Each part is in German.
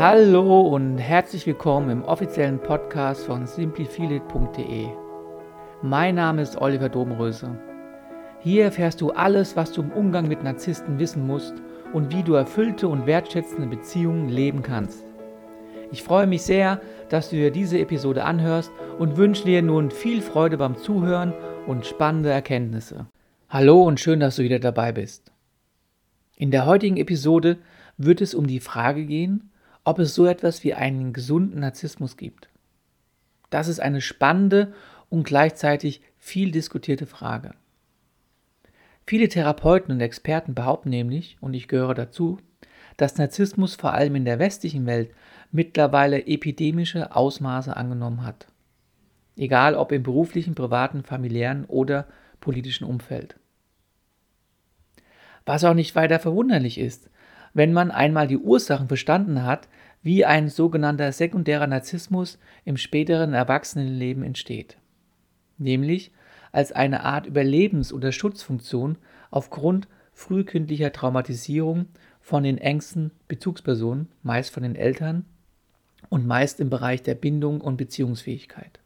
Hallo und herzlich willkommen im offiziellen Podcast von simplifeelit.de. Mein Name ist Oliver Domröse. Hier erfährst du alles, was du im Umgang mit Narzissten wissen musst und wie du erfüllte und wertschätzende Beziehungen leben kannst. Ich freue mich sehr, dass du dir diese Episode anhörst und wünsche dir nun viel Freude beim Zuhören und spannende Erkenntnisse. Hallo und schön, dass du wieder dabei bist. In der heutigen Episode wird es um die Frage gehen, ob es so etwas wie einen gesunden Narzissmus gibt. Das ist eine spannende und gleichzeitig viel diskutierte Frage. Viele Therapeuten und Experten behaupten nämlich, und ich gehöre dazu, dass Narzissmus vor allem in der westlichen Welt mittlerweile epidemische Ausmaße angenommen hat. Egal ob im beruflichen, privaten, familiären oder politischen Umfeld. Was auch nicht weiter verwunderlich ist, wenn man einmal die Ursachen verstanden hat, wie ein sogenannter sekundärer Narzissmus im späteren Erwachsenenleben entsteht. Nämlich als eine Art Überlebens- oder Schutzfunktion aufgrund frühkindlicher Traumatisierung von den engsten Bezugspersonen, meist von den Eltern und meist im Bereich der Bindung und Beziehungsfähigkeit.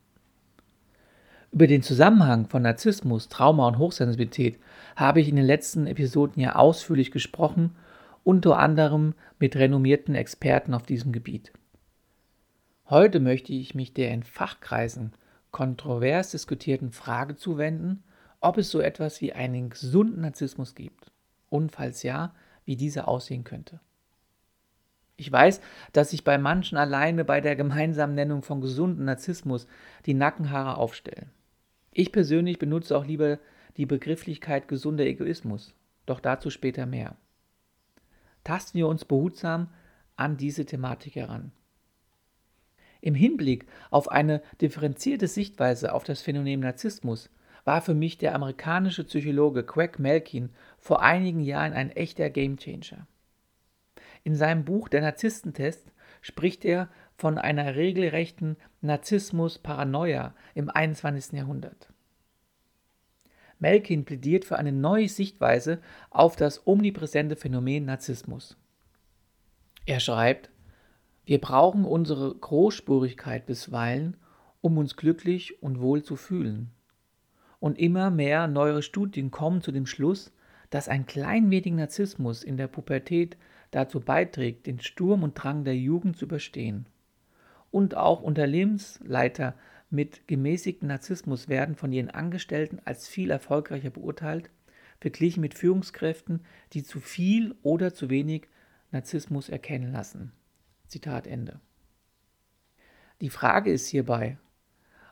Über den Zusammenhang von Narzissmus, Trauma und Hochsensibilität habe ich in den letzten Episoden ja ausführlich gesprochen, unter anderem mit renommierten Experten auf diesem Gebiet. Heute möchte ich mich der in Fachkreisen kontrovers diskutierten Frage zuwenden, ob es so etwas wie einen gesunden Narzissmus gibt und falls ja, wie dieser aussehen könnte. Ich weiß, dass sich bei manchen alleine bei der gemeinsamen Nennung von gesunden Narzissmus die Nackenhaare aufstellen. Ich persönlich benutze auch lieber die Begrifflichkeit gesunder Egoismus, doch dazu später mehr. Tasten wir uns behutsam an diese Thematik heran. Im Hinblick auf eine differenzierte Sichtweise auf das Phänomen Narzissmus war für mich der amerikanische Psychologe Craig Melkin vor einigen Jahren ein echter Gamechanger. In seinem Buch Der Narzisstentest spricht er von einer regelrechten Narzissmus-Paranoia im 21. Jahrhundert. Melkin plädiert für eine neue Sichtweise auf das omnipräsente Phänomen Narzissmus. Er schreibt, wir brauchen unsere Großspurigkeit bisweilen, um uns glücklich und wohl zu fühlen. Und immer mehr neuere Studien kommen zu dem Schluss, dass ein klein wenig Narzissmus in der Pubertät dazu beiträgt, den Sturm und Drang der Jugend zu überstehen. Und auch Unternehmensleiter mit gemäßigtem Narzissmus werden von ihren Angestellten als viel erfolgreicher beurteilt, verglichen mit Führungskräften, die zu viel oder zu wenig Narzissmus erkennen lassen. Zitat Ende. Die Frage ist hierbei,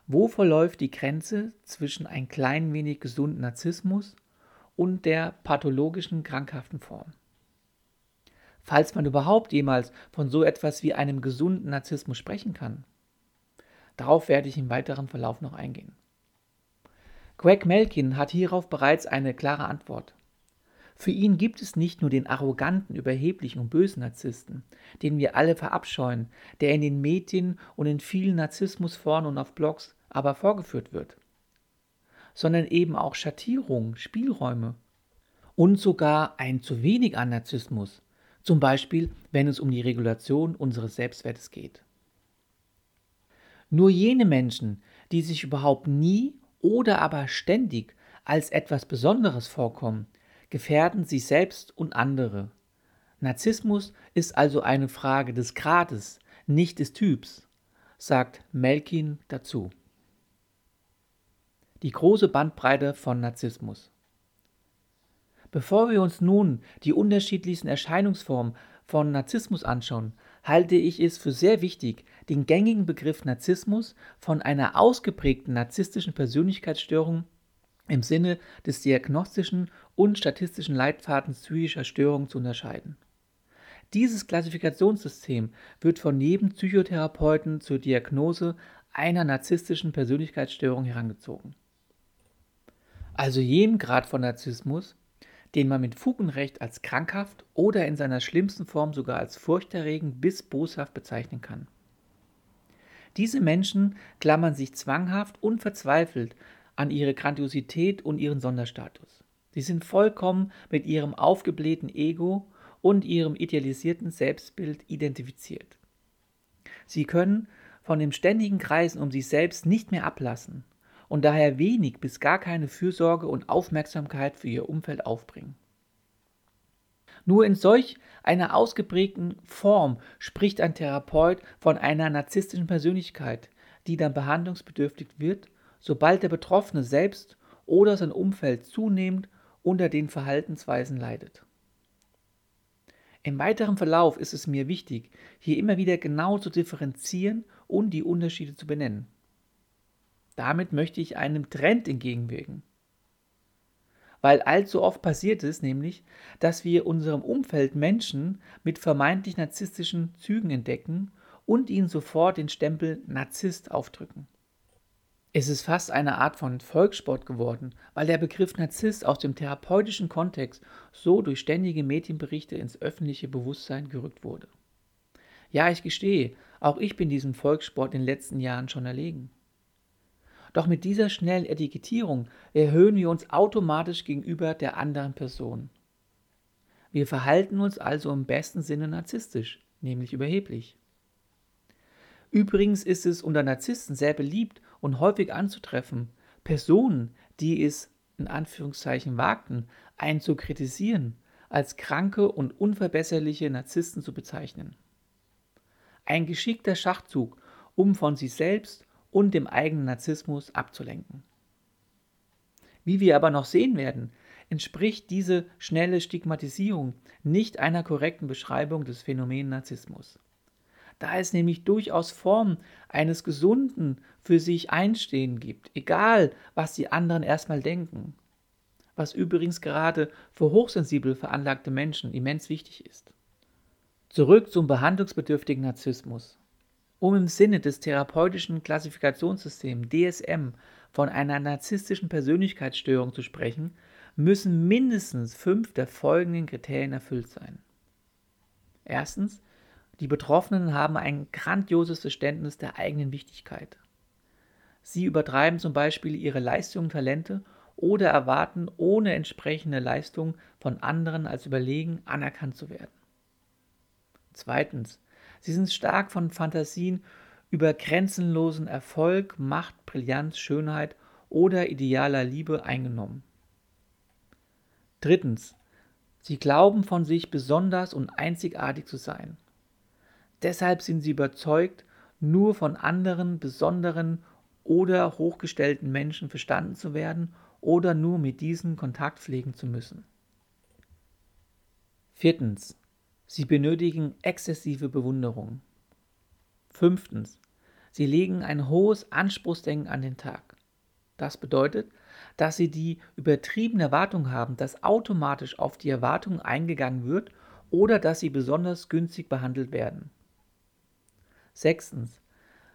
wo verläuft die Grenze zwischen ein klein wenig gesunden Narzissmus und der pathologischen krankhaften Form? Falls man überhaupt jemals von so etwas wie einem gesunden Narzissmus sprechen kann. Darauf werde ich im weiteren Verlauf noch eingehen. Greg Melkin hat hierauf bereits eine klare Antwort. Für ihn gibt es nicht nur den arroganten, überheblichen und bösen Narzissten, den wir alle verabscheuen, der in den Medien und in vielen Narzissmusforen und auf Blogs aber vorgeführt wird, sondern eben auch Schattierungen, Spielräume und sogar ein zu wenig an Narzissmus, zum Beispiel wenn es um die Regulation unseres Selbstwertes geht. Nur jene Menschen, die sich überhaupt nie oder aber ständig als etwas Besonderes vorkommen, gefährden sich selbst und andere. Narzissmus ist also eine Frage des Grades, nicht des Typs, sagt Melkin dazu. Die große Bandbreite von Narzissmus. Bevor wir uns nun die unterschiedlichsten Erscheinungsformen von Narzissmus anschauen, halte ich es für sehr wichtig, den gängigen Begriff Narzissmus von einer ausgeprägten narzisstischen Persönlichkeitsstörung im Sinne des diagnostischen und statistischen Leitfadens psychischer Störungen zu unterscheiden. Dieses Klassifikationssystem wird von jedem Psychotherapeuten zur Diagnose einer narzisstischen Persönlichkeitsstörung herangezogen. Also jedem Grad von Narzissmus, den man mit Fug und Recht als krankhaft oder in seiner schlimmsten Form sogar als furchterregend bis boshaft bezeichnen kann. Diese Menschen klammern sich zwanghaft und verzweifelt an ihre Grandiosität und ihren Sonderstatus. Sie sind vollkommen mit ihrem aufgeblähten Ego und ihrem idealisierten Selbstbild identifiziert. Sie können von dem ständigen Kreisen um sich selbst nicht mehr ablassen und daher wenig bis gar keine Fürsorge und Aufmerksamkeit für ihr Umfeld aufbringen. Nur in solch einer ausgeprägten Form spricht ein Therapeut von einer narzisstischen Persönlichkeit, die dann behandlungsbedürftig wird, sobald der Betroffene selbst oder sein Umfeld zunehmend unter den Verhaltensweisen leidet. Im weiteren Verlauf ist es mir wichtig, hier immer wieder genau zu differenzieren und die Unterschiede zu benennen. Damit möchte ich einem Trend entgegenwirken. Weil allzu oft passiert es nämlich, dass wir unserem Umfeld Menschen mit vermeintlich narzisstischen Zügen entdecken und ihnen sofort den Stempel Narzisst aufdrücken. Es ist fast eine Art von Volkssport geworden, weil der Begriff Narzisst aus dem therapeutischen Kontext so durch ständige Medienberichte ins öffentliche Bewusstsein gerückt wurde. Ja, ich gestehe, auch ich bin diesem Volkssport in den letzten Jahren schon erlegen. Doch mit dieser schnellen Etikettierung erhöhen wir uns automatisch gegenüber der anderen Person. Wir verhalten uns also im besten Sinne narzisstisch, nämlich überheblich. Übrigens ist es unter Narzissten sehr beliebt und häufig anzutreffen, Personen, die es in Anführungszeichen wagten, einen zu kritisieren, als kranke und unverbesserliche Narzissten zu bezeichnen. Ein geschickter Schachzug, um von sich selbst und dem eigenen Narzissmus abzulenken. Wie wir aber noch sehen werden, entspricht diese schnelle Stigmatisierung nicht einer korrekten Beschreibung des Phänomens Narzissmus da es nämlich durchaus Formen eines gesunden für sich Einstehen gibt, egal was die anderen erstmal denken. Was übrigens gerade für hochsensibel veranlagte Menschen immens wichtig ist. Zurück zum behandlungsbedürftigen Narzissmus. Um im Sinne des therapeutischen Klassifikationssystems DSM von einer narzisstischen Persönlichkeitsstörung zu sprechen, müssen mindestens fünf der folgenden Kriterien erfüllt sein. Erstens die Betroffenen haben ein grandioses Verständnis der eigenen Wichtigkeit. Sie übertreiben zum Beispiel ihre Leistungen, Talente oder erwarten ohne entsprechende Leistung von anderen als überlegen anerkannt zu werden. Zweitens, sie sind stark von Fantasien über grenzenlosen Erfolg, Macht, Brillanz, Schönheit oder idealer Liebe eingenommen. Drittens, sie glauben von sich besonders und einzigartig zu sein. Deshalb sind sie überzeugt, nur von anderen besonderen oder hochgestellten Menschen verstanden zu werden oder nur mit diesen Kontakt pflegen zu müssen. Viertens. Sie benötigen exzessive Bewunderung. Fünftens. Sie legen ein hohes Anspruchsdenken an den Tag. Das bedeutet, dass sie die übertriebene Erwartung haben, dass automatisch auf die Erwartung eingegangen wird oder dass sie besonders günstig behandelt werden. Sechstens.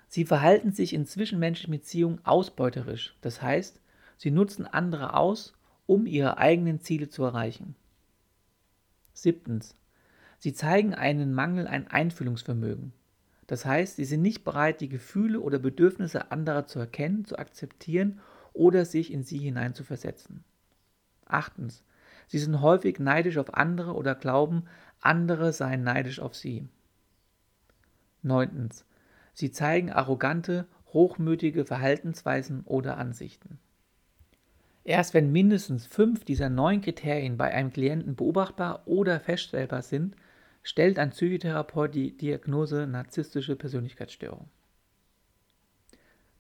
Sie verhalten sich in zwischenmenschlichen Beziehungen ausbeuterisch, das heißt, sie nutzen andere aus, um ihre eigenen Ziele zu erreichen. Siebtens. Sie zeigen einen Mangel an Einfühlungsvermögen. Das heißt, sie sind nicht bereit, die Gefühle oder Bedürfnisse anderer zu erkennen, zu akzeptieren oder sich in sie hineinzuversetzen. Achtens. Sie sind häufig neidisch auf andere oder glauben, andere seien neidisch auf sie. Neuntens. Sie zeigen arrogante, hochmütige Verhaltensweisen oder Ansichten. Erst wenn mindestens fünf dieser neun Kriterien bei einem Klienten beobachtbar oder feststellbar sind, stellt ein Psychotherapeut die Diagnose narzisstische Persönlichkeitsstörung.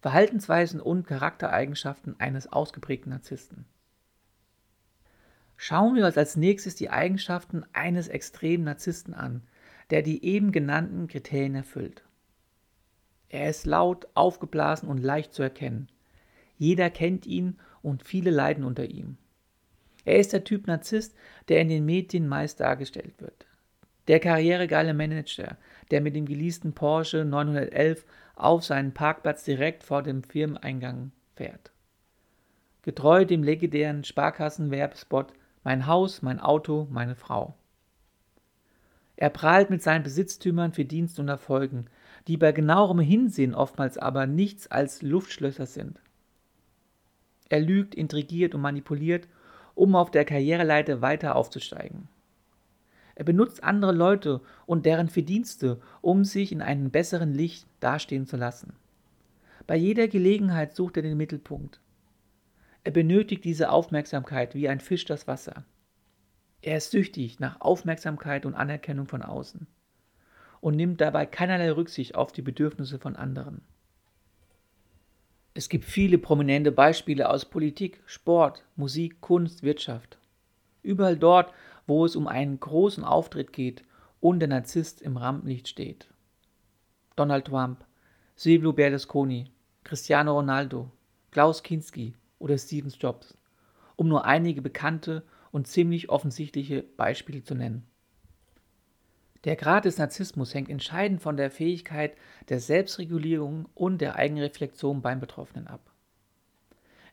Verhaltensweisen und Charaktereigenschaften eines ausgeprägten Narzissten. Schauen wir uns als nächstes die Eigenschaften eines extremen Narzissten an, der die eben genannten Kriterien erfüllt. Er ist laut, aufgeblasen und leicht zu erkennen. Jeder kennt ihn und viele leiden unter ihm. Er ist der Typ Narzisst, der in den Medien meist dargestellt wird. Der karrieregeile Manager, der mit dem geleasten Porsche 911 auf seinen Parkplatz direkt vor dem Firmeneingang fährt. Getreu dem legendären Sparkassenwerbespot Mein Haus, mein Auto, meine Frau. Er prahlt mit seinen Besitztümern, Verdiensten und Erfolgen, die bei genauerem Hinsehen oftmals aber nichts als Luftschlösser sind. Er lügt, intrigiert und manipuliert, um auf der Karriereleiter weiter aufzusteigen. Er benutzt andere Leute und deren Verdienste, um sich in einem besseren Licht dastehen zu lassen. Bei jeder Gelegenheit sucht er den Mittelpunkt. Er benötigt diese Aufmerksamkeit wie ein Fisch das Wasser. Er ist süchtig nach Aufmerksamkeit und Anerkennung von außen und nimmt dabei keinerlei Rücksicht auf die Bedürfnisse von anderen. Es gibt viele prominente Beispiele aus Politik, Sport, Musik, Kunst, Wirtschaft. Überall dort, wo es um einen großen Auftritt geht und der Narzisst im Rampenlicht steht. Donald Trump, Silvio Berlusconi, Cristiano Ronaldo, Klaus Kinski oder Steve Jobs, um nur einige bekannte und ziemlich offensichtliche Beispiele zu nennen. Der Grad des Narzissmus hängt entscheidend von der Fähigkeit der Selbstregulierung und der Eigenreflexion beim Betroffenen ab.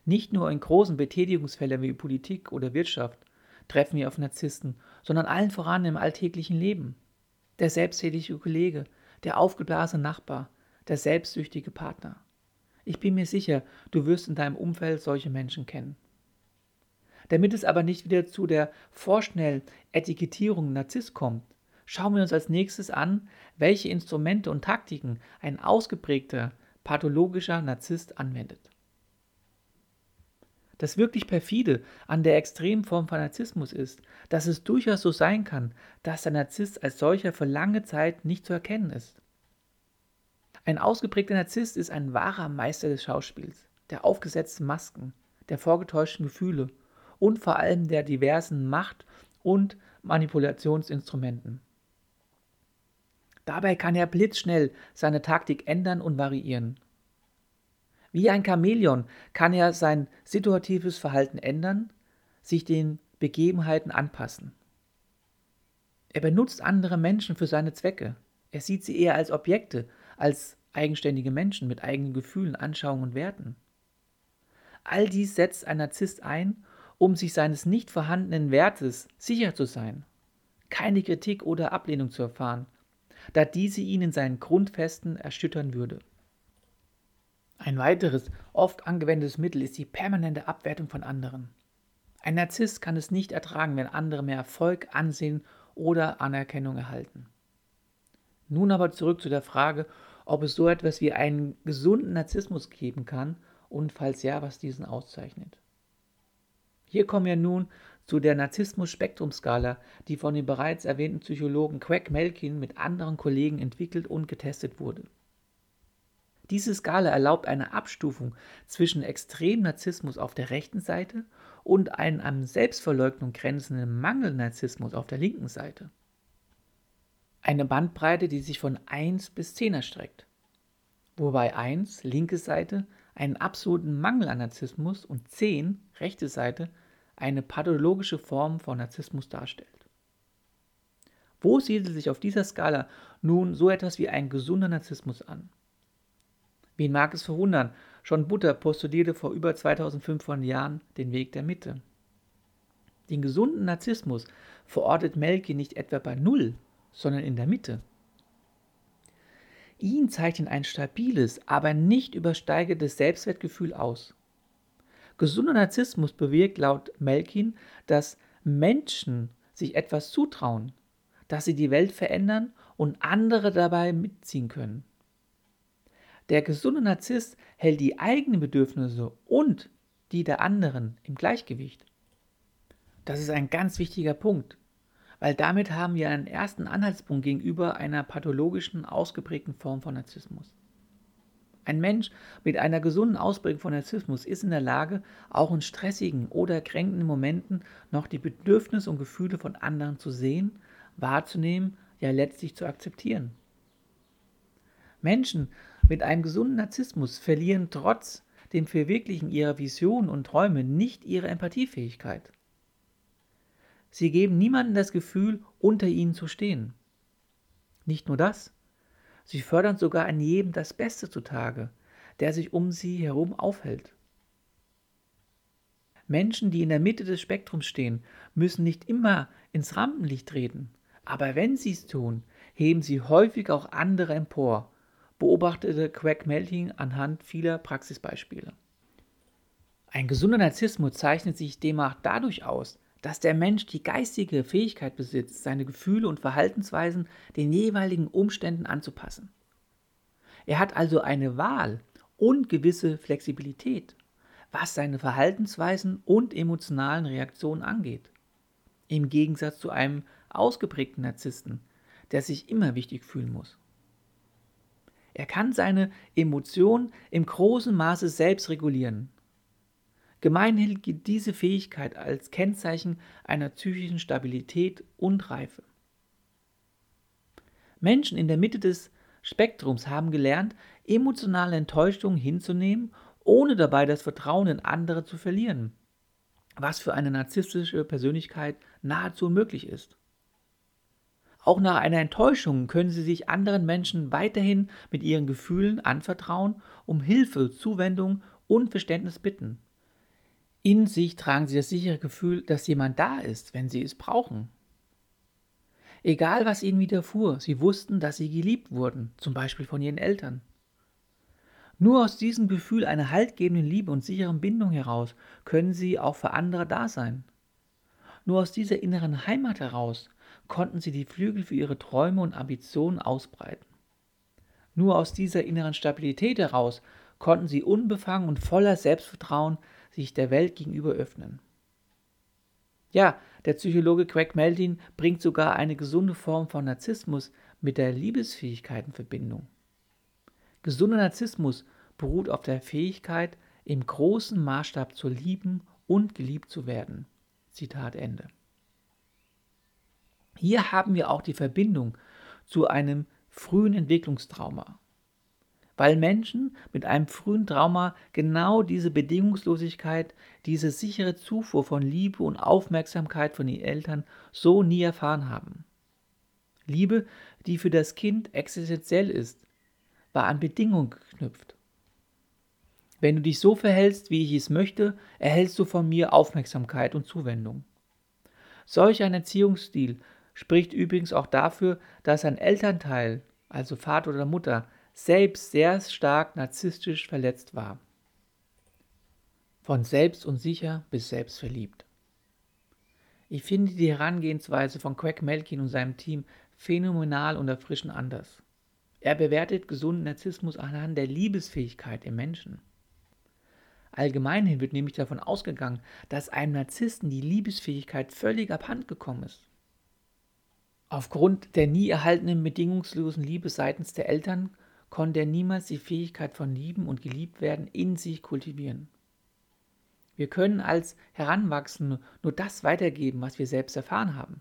Nicht nur in großen Betätigungsfeldern wie Politik oder Wirtschaft treffen wir auf Narzissten, sondern allen voran im alltäglichen Leben. Der selbsttätige Kollege, der aufgeblasene Nachbar, der selbstsüchtige Partner. Ich bin mir sicher, du wirst in deinem Umfeld solche Menschen kennen. Damit es aber nicht wieder zu der vorschnellen Etikettierung Narzisst kommt, schauen wir uns als nächstes an, welche Instrumente und Taktiken ein ausgeprägter pathologischer Narzisst anwendet. Das wirklich perfide an der extremen Form von Narzissmus ist, dass es durchaus so sein kann, dass der Narzisst als solcher für lange Zeit nicht zu erkennen ist. Ein ausgeprägter Narzisst ist ein wahrer Meister des Schauspiels, der aufgesetzten Masken, der vorgetäuschten Gefühle und vor allem der diversen Macht- und Manipulationsinstrumenten. Dabei kann er blitzschnell seine Taktik ändern und variieren. Wie ein Chamäleon kann er sein situatives Verhalten ändern, sich den Begebenheiten anpassen. Er benutzt andere Menschen für seine Zwecke. Er sieht sie eher als Objekte, als eigenständige Menschen mit eigenen Gefühlen, Anschauungen und Werten. All dies setzt ein Narzisst ein, um sich seines nicht vorhandenen Wertes sicher zu sein, keine Kritik oder Ablehnung zu erfahren da diese ihn in seinen Grundfesten erschüttern würde. Ein weiteres, oft angewendetes Mittel ist die permanente Abwertung von anderen. Ein Narzisst kann es nicht ertragen, wenn andere mehr Erfolg, Ansehen oder Anerkennung erhalten. Nun aber zurück zu der Frage, ob es so etwas wie einen gesunden Narzissmus geben kann und falls ja, was diesen auszeichnet. Hier kommen wir nun zu der Narzissmus-Spektrum-Skala, die von dem bereits erwähnten Psychologen Craig Melkin mit anderen Kollegen entwickelt und getestet wurde. Diese Skala erlaubt eine Abstufung zwischen Extrem-Narzissmus auf der rechten Seite und einem an Selbstverleugnung grenzenden Mangel-Narzissmus auf der linken Seite. Eine Bandbreite, die sich von 1 bis 10 erstreckt, wobei 1, linke Seite, einen absoluten Mangel an Narzissmus und 10, rechte Seite, eine pathologische Form von Narzissmus darstellt. Wo siedelt sich auf dieser Skala nun so etwas wie ein gesunder Narzissmus an? Wen mag es verwundern, schon Buddha postulierte vor über 2500 Jahren den Weg der Mitte. Den gesunden Narzissmus verortet Melke nicht etwa bei Null, sondern in der Mitte. Ihn zeichnet ein stabiles, aber nicht übersteigertes Selbstwertgefühl aus. Gesunder Narzissmus bewirkt laut Melkin, dass Menschen sich etwas zutrauen, dass sie die Welt verändern und andere dabei mitziehen können. Der gesunde Narzisst hält die eigenen Bedürfnisse und die der anderen im Gleichgewicht. Das ist ein ganz wichtiger Punkt, weil damit haben wir einen ersten Anhaltspunkt gegenüber einer pathologischen, ausgeprägten Form von Narzissmus. Ein Mensch mit einer gesunden Ausprägung von Narzissmus ist in der Lage, auch in stressigen oder kränkenden Momenten noch die Bedürfnisse und Gefühle von anderen zu sehen, wahrzunehmen, ja letztlich zu akzeptieren. Menschen mit einem gesunden Narzissmus verlieren trotz dem Verwirklichen ihrer Visionen und Träume nicht ihre Empathiefähigkeit. Sie geben niemandem das Gefühl, unter ihnen zu stehen. Nicht nur das, Sie fördern sogar an jedem das Beste zutage, der sich um sie herum aufhält. Menschen, die in der Mitte des Spektrums stehen, müssen nicht immer ins Rampenlicht treten, aber wenn sie es tun, heben sie häufig auch andere empor, beobachtete Craig Melting anhand vieler Praxisbeispiele. Ein gesunder Narzissmus zeichnet sich demnach dadurch aus, dass der Mensch die geistige Fähigkeit besitzt, seine Gefühle und Verhaltensweisen den jeweiligen Umständen anzupassen. Er hat also eine Wahl und gewisse Flexibilität, was seine Verhaltensweisen und emotionalen Reaktionen angeht. Im Gegensatz zu einem ausgeprägten Narzissten, der sich immer wichtig fühlen muss. Er kann seine Emotionen im großen Maße selbst regulieren Gemeinhin gilt diese Fähigkeit als Kennzeichen einer psychischen Stabilität und Reife. Menschen in der Mitte des Spektrums haben gelernt, emotionale Enttäuschungen hinzunehmen, ohne dabei das Vertrauen in andere zu verlieren, was für eine narzisstische Persönlichkeit nahezu unmöglich ist. Auch nach einer Enttäuschung können sie sich anderen Menschen weiterhin mit ihren Gefühlen anvertrauen, um Hilfe, Zuwendung und Verständnis bitten. In sich tragen sie das sichere Gefühl, dass jemand da ist, wenn sie es brauchen. Egal, was ihnen widerfuhr, sie wussten, dass sie geliebt wurden, zum Beispiel von ihren Eltern. Nur aus diesem Gefühl einer haltgebenden Liebe und sicheren Bindung heraus können sie auch für andere da sein. Nur aus dieser inneren Heimat heraus konnten sie die Flügel für ihre Träume und Ambitionen ausbreiten. Nur aus dieser inneren Stabilität heraus konnten sie unbefangen und voller Selbstvertrauen sich der Welt gegenüber öffnen. Ja, der Psychologe Craig Meldin bringt sogar eine gesunde Form von Narzissmus mit der Liebesfähigkeit in Verbindung. Gesunder Narzissmus beruht auf der Fähigkeit, im großen Maßstab zu lieben und geliebt zu werden. Zitat Ende. Hier haben wir auch die Verbindung zu einem frühen Entwicklungstrauma weil Menschen mit einem frühen Trauma genau diese Bedingungslosigkeit, diese sichere Zufuhr von Liebe und Aufmerksamkeit von den Eltern so nie erfahren haben. Liebe, die für das Kind existenziell ist, war an Bedingungen geknüpft. Wenn du dich so verhältst, wie ich es möchte, erhältst du von mir Aufmerksamkeit und Zuwendung. Solch ein Erziehungsstil spricht übrigens auch dafür, dass ein Elternteil, also Vater oder Mutter, selbst sehr stark narzisstisch verletzt war. Von selbst unsicher bis selbstverliebt. Ich finde die Herangehensweise von Craig Melkin und seinem Team phänomenal und erfrischend anders. Er bewertet gesunden Narzissmus anhand der Liebesfähigkeit im Menschen. Allgemeinhin wird nämlich davon ausgegangen, dass einem Narzissten die Liebesfähigkeit völlig abhanden gekommen ist. Aufgrund der nie erhaltenen bedingungslosen Liebe seitens der Eltern konnte er niemals die Fähigkeit von Lieben und Geliebtwerden in sich kultivieren. Wir können als Heranwachsende nur das weitergeben, was wir selbst erfahren haben.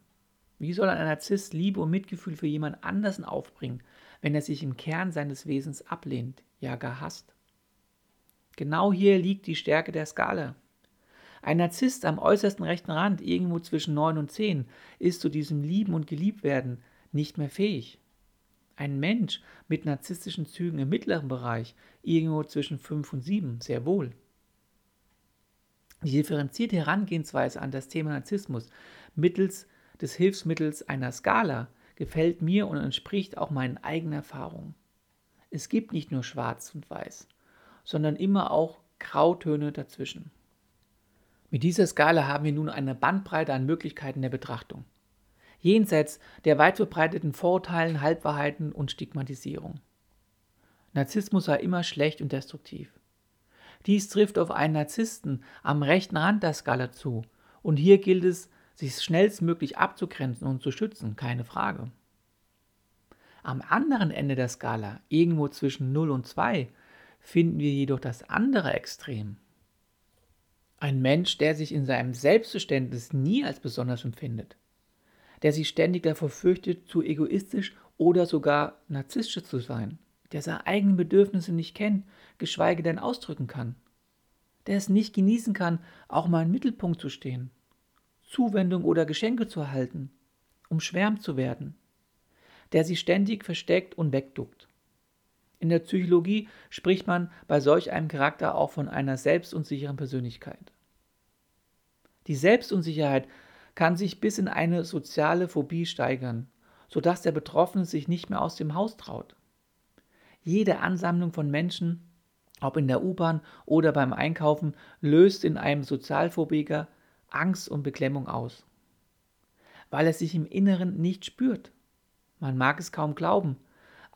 Wie soll ein Narzisst Liebe und Mitgefühl für jemand anderen aufbringen, wenn er sich im Kern seines Wesens ablehnt, ja gar hasst? Genau hier liegt die Stärke der Skala. Ein Narzisst am äußersten rechten Rand, irgendwo zwischen 9 und 10, ist zu diesem Lieben und Geliebtwerden nicht mehr fähig. Ein Mensch mit narzisstischen Zügen im mittleren Bereich, irgendwo zwischen 5 und 7, sehr wohl. Die differenzierte Herangehensweise an das Thema Narzissmus mittels des Hilfsmittels einer Skala gefällt mir und entspricht auch meinen eigenen Erfahrungen. Es gibt nicht nur schwarz und weiß, sondern immer auch Grautöne dazwischen. Mit dieser Skala haben wir nun eine Bandbreite an Möglichkeiten der Betrachtung jenseits der weit verbreiteten Vorurteilen, Halbwahrheiten und Stigmatisierung. Narzissmus war immer schlecht und destruktiv. Dies trifft auf einen Narzissten am rechten Rand der Skala zu, und hier gilt es, sich schnellstmöglich abzugrenzen und zu schützen, keine Frage. Am anderen Ende der Skala, irgendwo zwischen 0 und 2, finden wir jedoch das andere Extrem. Ein Mensch, der sich in seinem Selbstverständnis nie als besonders empfindet, der sich ständig davor fürchtet, zu egoistisch oder sogar narzisstisch zu sein, der seine eigenen Bedürfnisse nicht kennt, geschweige denn ausdrücken kann, der es nicht genießen kann, auch mal im Mittelpunkt zu stehen, Zuwendung oder Geschenke zu erhalten, umschwärmt zu werden, der sich ständig versteckt und wegduckt. In der Psychologie spricht man bei solch einem Charakter auch von einer selbstunsicheren Persönlichkeit. Die Selbstunsicherheit kann sich bis in eine soziale Phobie steigern, sodass der Betroffene sich nicht mehr aus dem Haus traut. Jede Ansammlung von Menschen, ob in der U-Bahn oder beim Einkaufen, löst in einem Sozialphobiker Angst und Beklemmung aus, weil er sich im Inneren nicht spürt. Man mag es kaum glauben,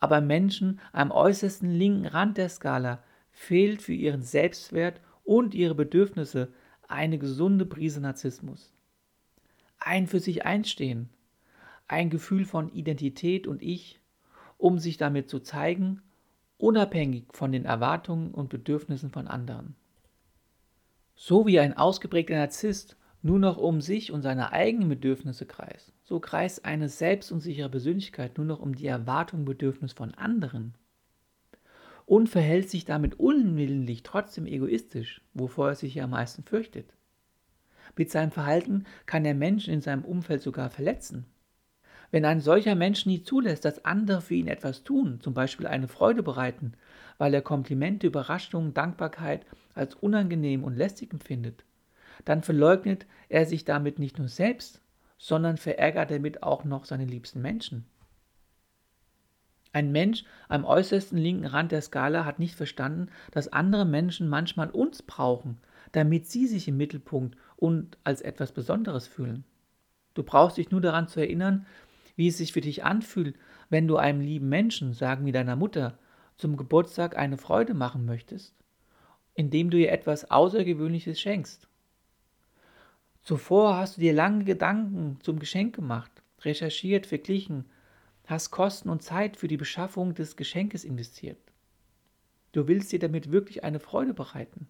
aber Menschen am äußersten linken Rand der Skala fehlt für ihren Selbstwert und ihre Bedürfnisse eine gesunde Prise Narzissmus. Ein für sich einstehen, ein Gefühl von Identität und Ich, um sich damit zu zeigen, unabhängig von den Erwartungen und Bedürfnissen von anderen. So wie ein ausgeprägter Narzisst nur noch um sich und seine eigenen Bedürfnisse kreist, so kreist eine selbstunsichere Persönlichkeit nur noch um die Erwartung und Bedürfnis von anderen und verhält sich damit unwillentlich trotzdem egoistisch, wovor er sich ja am meisten fürchtet. Mit seinem Verhalten kann er Menschen in seinem Umfeld sogar verletzen. Wenn ein solcher Mensch nie zulässt, dass andere für ihn etwas tun, zum Beispiel eine Freude bereiten, weil er Komplimente, Überraschungen, Dankbarkeit als unangenehm und lästig empfindet, dann verleugnet er sich damit nicht nur selbst, sondern verärgert damit auch noch seine liebsten Menschen. Ein Mensch am äußersten linken Rand der Skala hat nicht verstanden, dass andere Menschen manchmal uns brauchen, damit sie sich im Mittelpunkt und als etwas Besonderes fühlen. Du brauchst dich nur daran zu erinnern, wie es sich für dich anfühlt, wenn du einem lieben Menschen, sagen wie deiner Mutter, zum Geburtstag eine Freude machen möchtest, indem du ihr etwas Außergewöhnliches schenkst. Zuvor hast du dir lange Gedanken zum Geschenk gemacht, recherchiert, verglichen, hast Kosten und Zeit für die Beschaffung des Geschenkes investiert. Du willst dir damit wirklich eine Freude bereiten.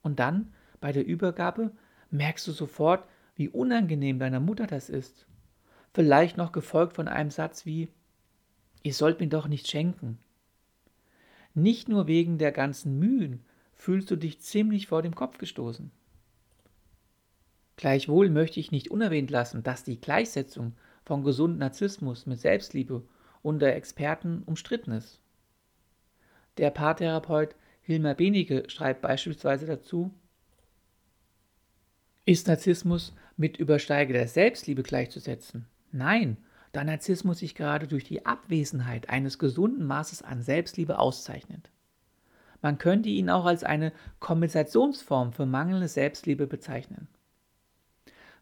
Und dann, bei der Übergabe, merkst du sofort, wie unangenehm deiner Mutter das ist. Vielleicht noch gefolgt von einem Satz wie, ihr sollt mir doch nicht schenken. Nicht nur wegen der ganzen Mühen fühlst du dich ziemlich vor dem Kopf gestoßen. Gleichwohl möchte ich nicht unerwähnt lassen, dass die Gleichsetzung von gesundem Narzissmus mit Selbstliebe unter Experten umstritten ist. Der Paartherapeut Hilmar Benige schreibt beispielsweise dazu, ist Narzissmus mit übersteigender Selbstliebe gleichzusetzen? Nein, da Narzissmus sich gerade durch die Abwesenheit eines gesunden Maßes an Selbstliebe auszeichnet. Man könnte ihn auch als eine Kompensationsform für mangelnde Selbstliebe bezeichnen.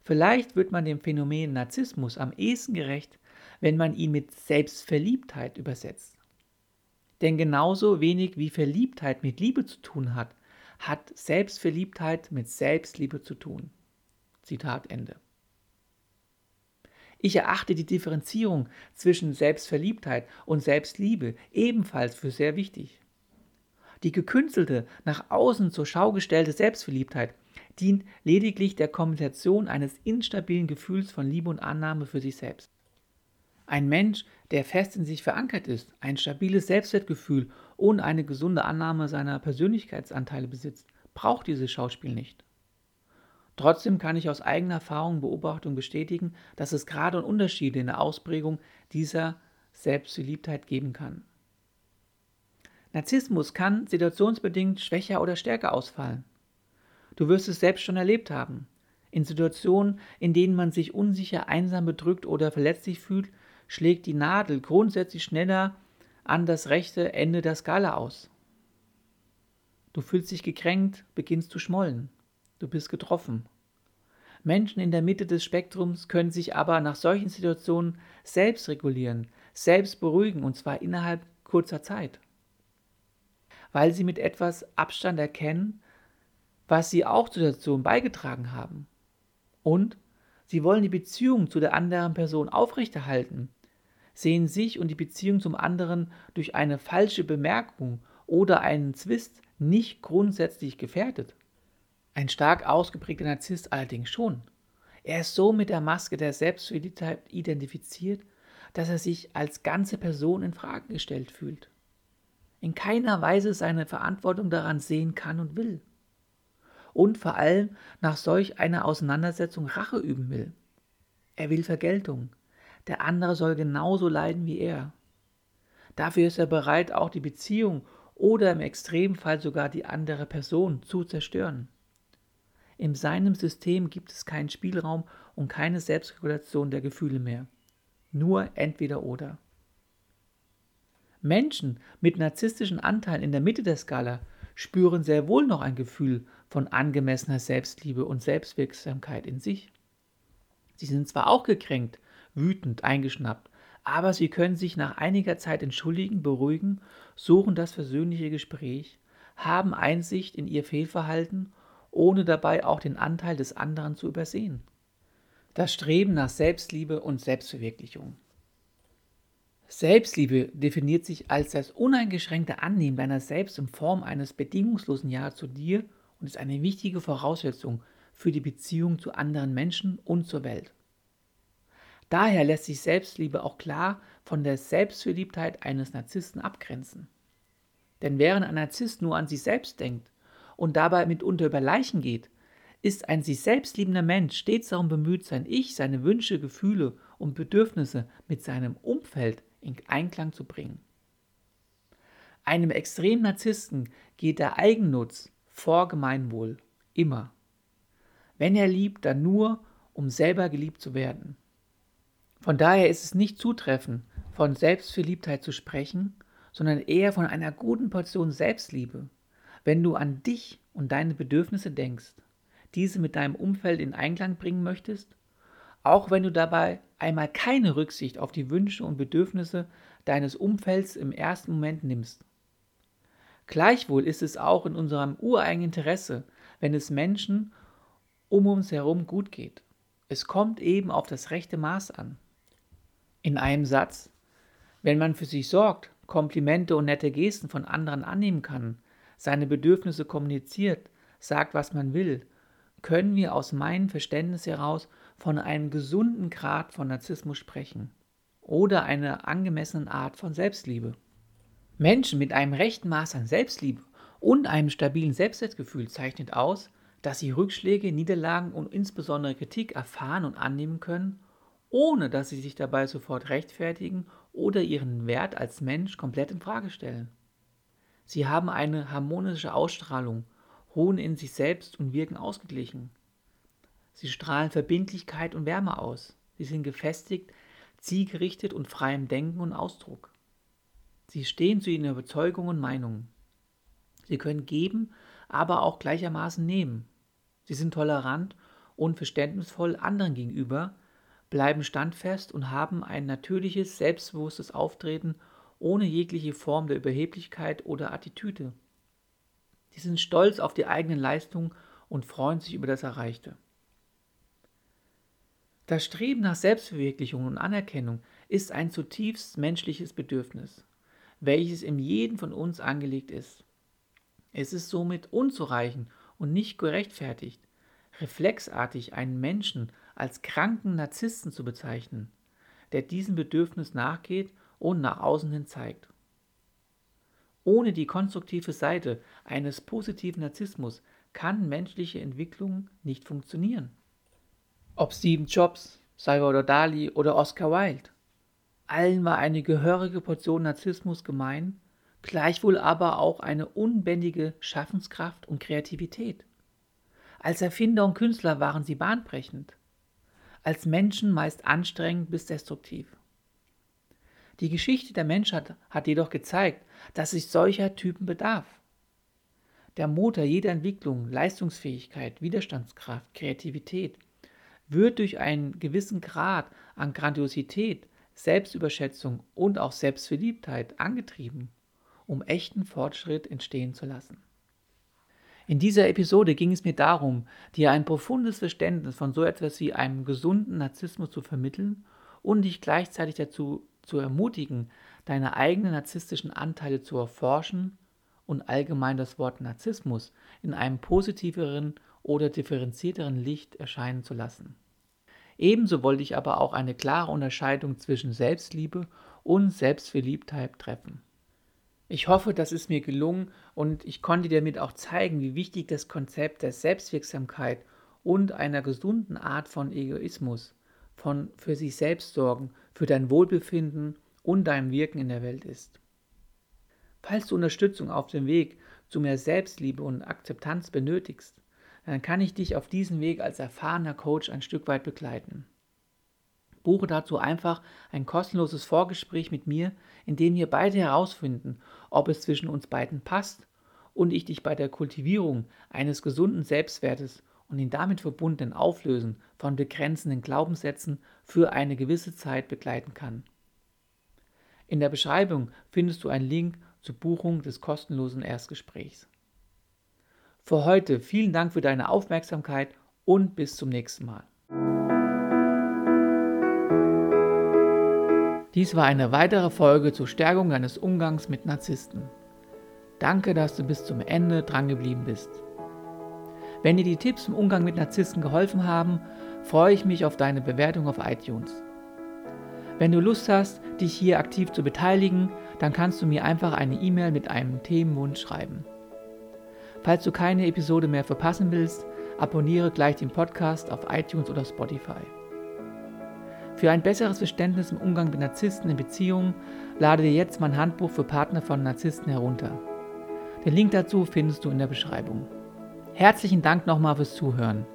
Vielleicht wird man dem Phänomen Narzissmus am ehesten gerecht, wenn man ihn mit Selbstverliebtheit übersetzt. Denn genauso wenig wie Verliebtheit mit Liebe zu tun hat, hat Selbstverliebtheit mit Selbstliebe zu tun. Zitat Ende. Ich erachte die Differenzierung zwischen Selbstverliebtheit und Selbstliebe ebenfalls für sehr wichtig. Die gekünstelte, nach außen zur Schau gestellte Selbstverliebtheit dient lediglich der Kompensation eines instabilen Gefühls von Liebe und Annahme für sich selbst. Ein Mensch, der fest in sich verankert ist, ein stabiles Selbstwertgefühl und eine gesunde Annahme seiner Persönlichkeitsanteile besitzt, braucht dieses Schauspiel nicht. Trotzdem kann ich aus eigener Erfahrung und Beobachtung bestätigen, dass es gerade Unterschiede in der Ausprägung dieser Selbstverliebtheit geben kann. Narzissmus kann situationsbedingt schwächer oder stärker ausfallen. Du wirst es selbst schon erlebt haben. In Situationen, in denen man sich unsicher, einsam, bedrückt oder verletzlich fühlt, schlägt die Nadel grundsätzlich schneller an das rechte Ende der Skala aus. Du fühlst dich gekränkt, beginnst zu schmollen. Du bist getroffen. Menschen in der Mitte des Spektrums können sich aber nach solchen Situationen selbst regulieren, selbst beruhigen und zwar innerhalb kurzer Zeit. Weil sie mit etwas Abstand erkennen, was sie auch zur Situation beigetragen haben. Und sie wollen die Beziehung zu der anderen Person aufrechterhalten, sehen sich und die Beziehung zum anderen durch eine falsche Bemerkung oder einen Zwist nicht grundsätzlich gefährdet. Ein stark ausgeprägter Narzisst allerdings schon. Er ist so mit der Maske der Selbstverliebtheit identifiziert, dass er sich als ganze Person in Frage gestellt fühlt. In keiner Weise seine Verantwortung daran sehen kann und will und vor allem nach solch einer Auseinandersetzung Rache üben will. Er will Vergeltung. Der andere soll genauso leiden wie er. Dafür ist er bereit, auch die Beziehung oder im Extremfall sogar die andere Person zu zerstören. In seinem System gibt es keinen Spielraum und keine Selbstregulation der Gefühle mehr. Nur entweder oder. Menschen mit narzisstischen Anteilen in der Mitte der Skala spüren sehr wohl noch ein Gefühl von angemessener Selbstliebe und Selbstwirksamkeit in sich. Sie sind zwar auch gekränkt, wütend, eingeschnappt, aber sie können sich nach einiger Zeit entschuldigen, beruhigen, suchen das versöhnliche Gespräch, haben Einsicht in ihr Fehlverhalten, ohne dabei auch den Anteil des anderen zu übersehen. Das Streben nach Selbstliebe und Selbstverwirklichung. Selbstliebe definiert sich als das uneingeschränkte Annehmen deiner selbst in Form eines bedingungslosen Ja zu dir und ist eine wichtige Voraussetzung für die Beziehung zu anderen Menschen und zur Welt. Daher lässt sich Selbstliebe auch klar von der Selbstverliebtheit eines Narzissten abgrenzen. Denn während ein Narzisst nur an sich selbst denkt und dabei mitunter über Leichen geht, ist ein sich selbst liebender Mensch stets darum bemüht, sein Ich, seine Wünsche, Gefühle und Bedürfnisse mit seinem Umfeld in Einklang zu bringen. Einem extremen Narzissten geht der Eigennutz vor Gemeinwohl immer. Wenn er liebt, dann nur, um selber geliebt zu werden. Von daher ist es nicht zutreffend, von Selbstverliebtheit zu sprechen, sondern eher von einer guten Portion Selbstliebe, wenn du an dich und deine Bedürfnisse denkst, diese mit deinem Umfeld in Einklang bringen möchtest, auch wenn du dabei einmal keine Rücksicht auf die Wünsche und Bedürfnisse deines Umfelds im ersten Moment nimmst. Gleichwohl ist es auch in unserem ureigenen Interesse, wenn es Menschen um uns herum gut geht. Es kommt eben auf das rechte Maß an. In einem Satz, wenn man für sich sorgt, Komplimente und nette Gesten von anderen annehmen kann, seine Bedürfnisse kommuniziert, sagt, was man will, können wir aus meinem Verständnis heraus von einem gesunden Grad von Narzissmus sprechen oder einer angemessenen Art von Selbstliebe. Menschen mit einem rechten Maß an Selbstliebe und einem stabilen Selbstwertgefühl zeichnet aus, dass sie Rückschläge, Niederlagen und insbesondere Kritik erfahren und annehmen können ohne dass sie sich dabei sofort rechtfertigen oder ihren Wert als Mensch komplett in Frage stellen. Sie haben eine harmonische Ausstrahlung, ruhen in sich selbst und wirken ausgeglichen. Sie strahlen Verbindlichkeit und Wärme aus. Sie sind gefestigt, zielgerichtet und frei im Denken und Ausdruck. Sie stehen zu ihren Überzeugungen und Meinungen. Sie können geben, aber auch gleichermaßen nehmen. Sie sind tolerant und verständnisvoll anderen gegenüber, bleiben standfest und haben ein natürliches, selbstbewusstes Auftreten ohne jegliche Form der Überheblichkeit oder Attitüde. Sie sind stolz auf die eigenen Leistungen und freuen sich über das Erreichte. Das Streben nach Selbstverwirklichung und Anerkennung ist ein zutiefst menschliches Bedürfnis, welches in jedem von uns angelegt ist. Es ist somit unzureichend und nicht gerechtfertigt, reflexartig einen Menschen als kranken Narzissten zu bezeichnen, der diesem Bedürfnis nachgeht und nach außen hin zeigt. Ohne die konstruktive Seite eines positiven Narzissmus kann menschliche Entwicklung nicht funktionieren. Ob Steve Jobs, Salvador Dali oder Oscar Wilde. Allen war eine gehörige Portion Narzissmus gemein, gleichwohl aber auch eine unbändige Schaffenskraft und Kreativität. Als Erfinder und Künstler waren sie bahnbrechend als Menschen meist anstrengend bis destruktiv. Die Geschichte der Menschheit hat jedoch gezeigt, dass es solcher Typen bedarf. Der Motor jeder Entwicklung, Leistungsfähigkeit, Widerstandskraft, Kreativität wird durch einen gewissen Grad an Grandiosität, Selbstüberschätzung und auch Selbstverliebtheit angetrieben, um echten Fortschritt entstehen zu lassen. In dieser Episode ging es mir darum, dir ein profundes Verständnis von so etwas wie einem gesunden Narzissmus zu vermitteln und dich gleichzeitig dazu zu ermutigen, deine eigenen narzisstischen Anteile zu erforschen und allgemein das Wort Narzissmus in einem positiveren oder differenzierteren Licht erscheinen zu lassen. Ebenso wollte ich aber auch eine klare Unterscheidung zwischen Selbstliebe und Selbstverliebtheit treffen. Ich hoffe, das ist mir gelungen und ich konnte dir damit auch zeigen, wie wichtig das Konzept der Selbstwirksamkeit und einer gesunden Art von Egoismus, von für sich selbst sorgen, für dein Wohlbefinden und dein Wirken in der Welt ist. Falls du Unterstützung auf dem Weg zu mehr Selbstliebe und Akzeptanz benötigst, dann kann ich dich auf diesem Weg als erfahrener Coach ein Stück weit begleiten. Buche dazu einfach ein kostenloses Vorgespräch mit mir, in dem wir beide herausfinden, ob es zwischen uns beiden passt und ich dich bei der Kultivierung eines gesunden Selbstwertes und den damit verbundenen Auflösen von begrenzenden Glaubenssätzen für eine gewisse Zeit begleiten kann. In der Beschreibung findest du einen Link zur Buchung des kostenlosen Erstgesprächs. Für heute vielen Dank für deine Aufmerksamkeit und bis zum nächsten Mal. Dies war eine weitere Folge zur Stärkung deines Umgangs mit Narzissten. Danke, dass du bis zum Ende drangeblieben bist. Wenn dir die Tipps im Umgang mit Narzissten geholfen haben, freue ich mich auf deine Bewertung auf iTunes. Wenn du Lust hast, dich hier aktiv zu beteiligen, dann kannst du mir einfach eine E-Mail mit einem Themenwunsch schreiben. Falls du keine Episode mehr verpassen willst, abonniere gleich den Podcast auf iTunes oder Spotify. Für ein besseres Verständnis im Umgang mit Narzissten in Beziehungen lade dir jetzt mein Handbuch für Partner von Narzissten herunter. Den Link dazu findest du in der Beschreibung. Herzlichen Dank nochmal fürs Zuhören.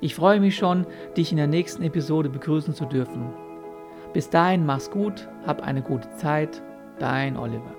Ich freue mich schon, dich in der nächsten Episode begrüßen zu dürfen. Bis dahin mach's gut, hab eine gute Zeit, dein Oliver.